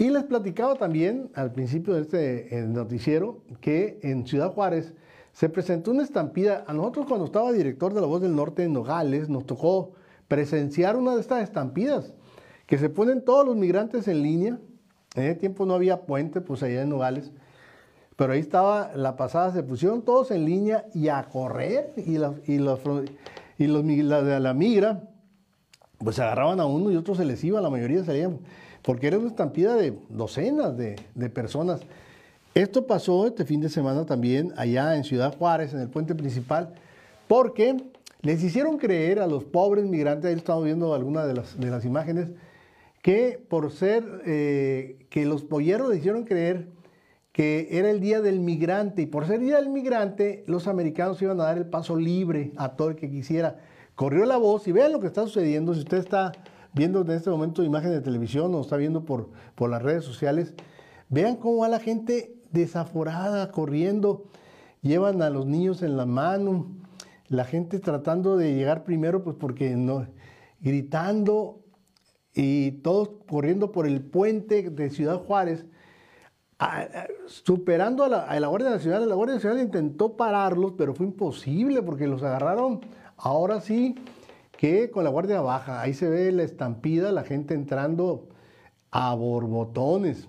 Y les platicaba también al principio de este eh, noticiero que en Ciudad Juárez se presentó una estampida. A nosotros cuando estaba director de La Voz del Norte en Nogales nos tocó presenciar una de estas estampidas que se ponen todos los migrantes en línea. En ese tiempo no había puente, pues allá en Nogales. Pero ahí estaba, la pasada se pusieron todos en línea y a correr. Y, la, y, los, la de la migra, pues se agarraban a uno y otros se les iba, la mayoría salían. Porque era una estampida de docenas de, personas. Esto pasó este fin de semana también allá en Ciudad Juárez, en el puente principal, porque les hicieron creer a los pobres migrantes, ahí estamos viendo algunas de las, de las imágenes, que por ser, eh, que los polleros les hicieron creer que era el día del migrante y por ser día del migrante los americanos iban a dar el paso libre a todo el que quisiera. Corrió la voz y vean lo que está sucediendo, si usted está viendo en este momento imagen de televisión o está viendo por, por las redes sociales, vean cómo va la gente desaforada, corriendo, llevan a los niños en la mano, la gente tratando de llegar primero, pues porque no, gritando y todos corriendo por el puente de Ciudad Juárez, superando a la, Guardia Nacional. La Guardia Nacional intentó pararlos, pero fue imposible porque los agarraron ahora sí que con la Guardia Baja. Ahí se ve la estampida, la gente entrando a borbotones.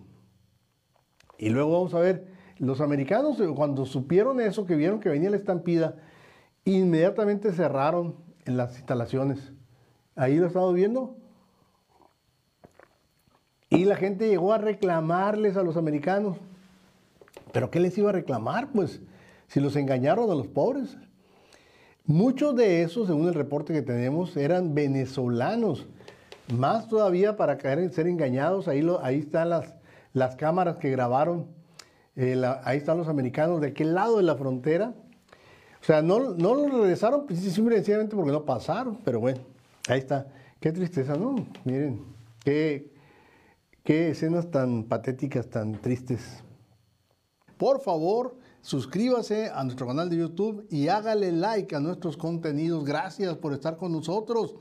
Y luego vamos a ver, los americanos cuando supieron eso, que vieron que venía la estampida, inmediatamente cerraron en las instalaciones. Ahí lo estamos viendo. Y la gente llegó a reclamarles a los americanos. ¿Pero qué les iba a reclamar? Pues si los engañaron a los pobres. Muchos de esos, según el reporte que tenemos, eran venezolanos. Más todavía para caer en ser engañados. Ahí, ahí están las, las cámaras que grabaron, eh, ahí están los americanos, de aquel lado de la frontera. O sea, no, no lo regresaron pues, simplemente porque no pasaron, pero bueno, ahí está. Qué tristeza, ¿no? Miren, qué, qué escenas tan patéticas, tan tristes. Por favor, suscríbase a nuestro canal de YouTube y hágale like a nuestros contenidos. Gracias por estar con nosotros.